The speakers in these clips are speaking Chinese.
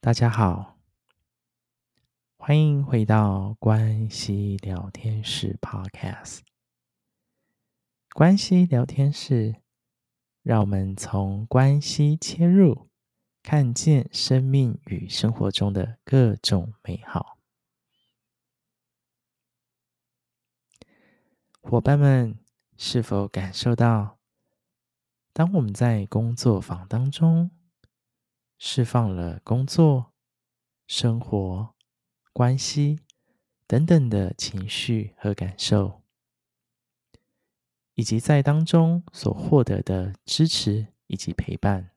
大家好，欢迎回到关系聊天室 Podcast。关系聊天室，让我们从关系切入，看见生命与生活中的各种美好。伙伴们，是否感受到，当我们在工作坊当中释放了工作、生活、关系等等的情绪和感受，以及在当中所获得的支持以及陪伴？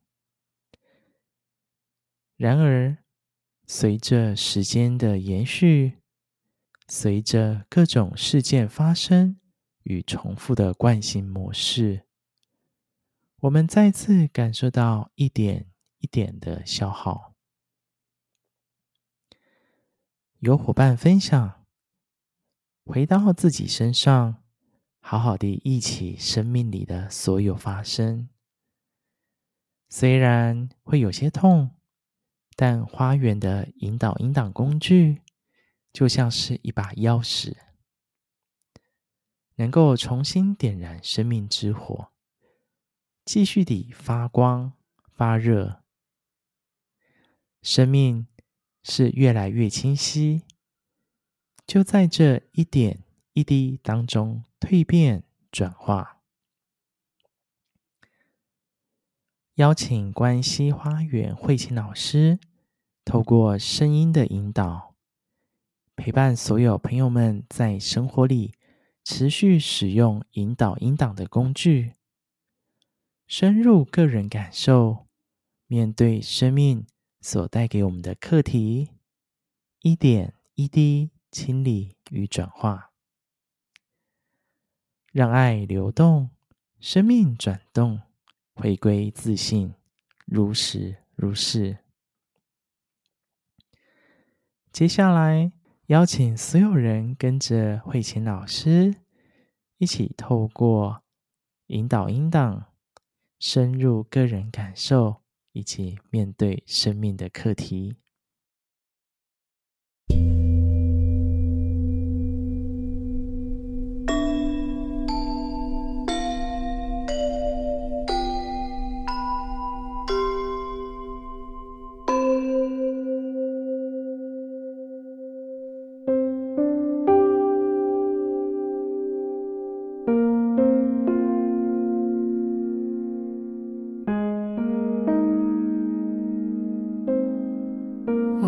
然而，随着时间的延续，随着各种事件发生，与重复的惯性模式，我们再次感受到一点一点的消耗。有伙伴分享，回到自己身上，好好的忆起生命里的所有发生。虽然会有些痛，但花园的引导引导工具，就像是一把钥匙。能够重新点燃生命之火，继续地发光发热。生命是越来越清晰，就在这一点一滴当中蜕变转化。邀请关西花园慧琴老师，透过声音的引导，陪伴所有朋友们在生活里。持续使用引导引导的工具，深入个人感受，面对生命所带给我们的课题，一点一滴清理与转化，让爱流动，生命转动，回归自信，如实如是。接下来。邀请所有人跟着慧琴老师一起透过引导音档，深入个人感受，以及面对生命的课题。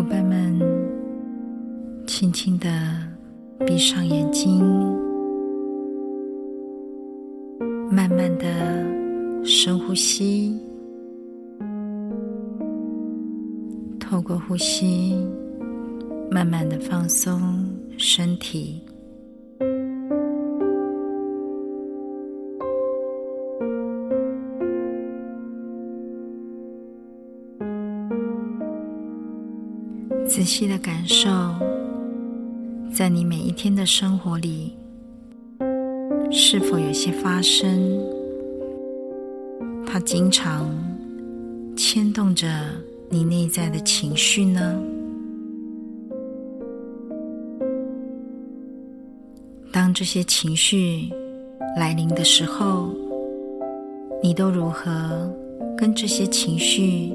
伙伴们轻轻的闭上眼睛，慢慢的深呼吸，透过呼吸，慢慢的放松身体。仔细的感受。在你每一天的生活里，是否有些发生？它经常牵动着你内在的情绪呢？当这些情绪来临的时候，你都如何跟这些情绪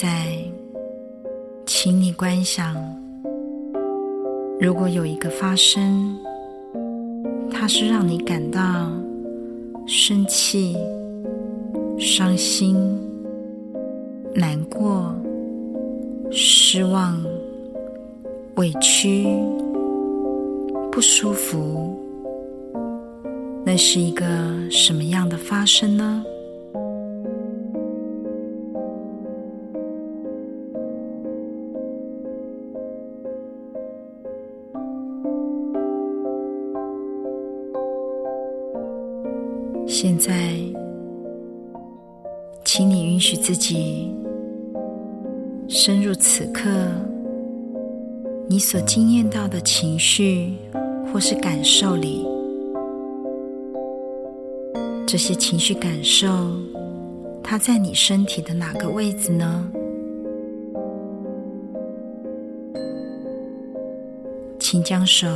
在，请你观想，如果有一个发生，它是让你感到生气、伤心、难过、失望、委屈、不舒服，那是一个什么样的发生呢？现在，请你允许自己深入此刻你所经验到的情绪或是感受里，这些情绪感受，它在你身体的哪个位置呢？请将手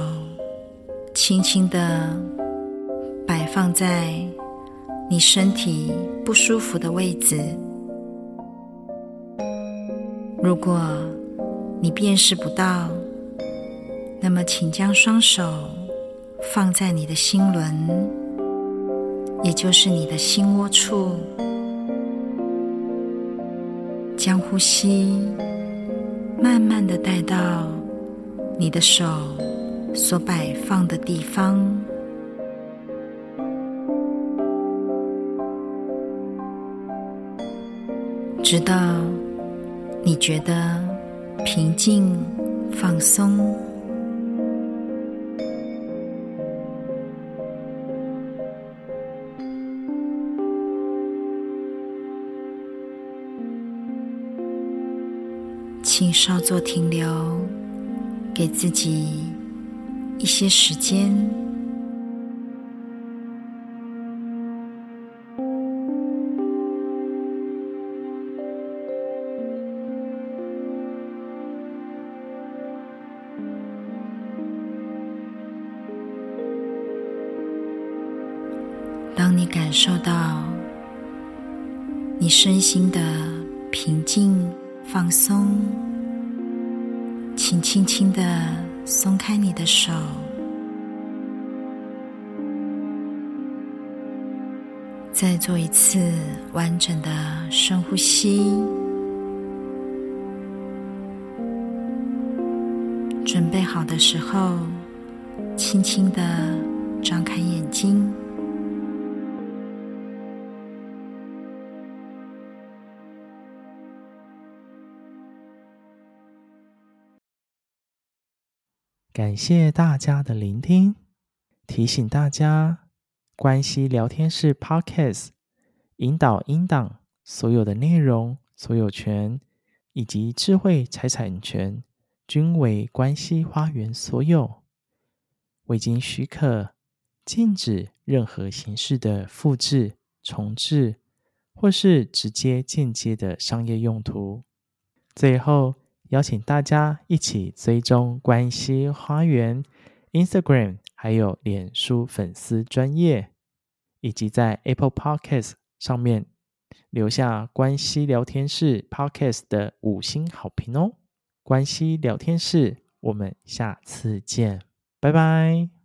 轻轻的摆放在你身体不舒服的位置。如果你辨识不到，那么请将双手放在你的心轮，也就是你的心窝处，将呼吸慢慢的带到。你的手所摆放的地方，直到你觉得平静、放松，请稍作停留。给自己一些时间。当你感受到你身心的平静、放松。请轻轻的松开你的手，再做一次完整的深呼吸。准备好的时候，轻轻的张开眼睛。感谢大家的聆听。提醒大家，关系聊天室 Podcast 引导音档所有的内容、所有权以及智慧财产权均为关系花园所有，未经许可，禁止任何形式的复制、重制或是直接间接的商业用途。最后。邀请大家一起追踪关西花园 Instagram，还有脸书粉丝专页，以及在 Apple Podcast 上面留下关西聊天室 Podcast 的五星好评哦！关西聊天室，我们下次见，拜拜。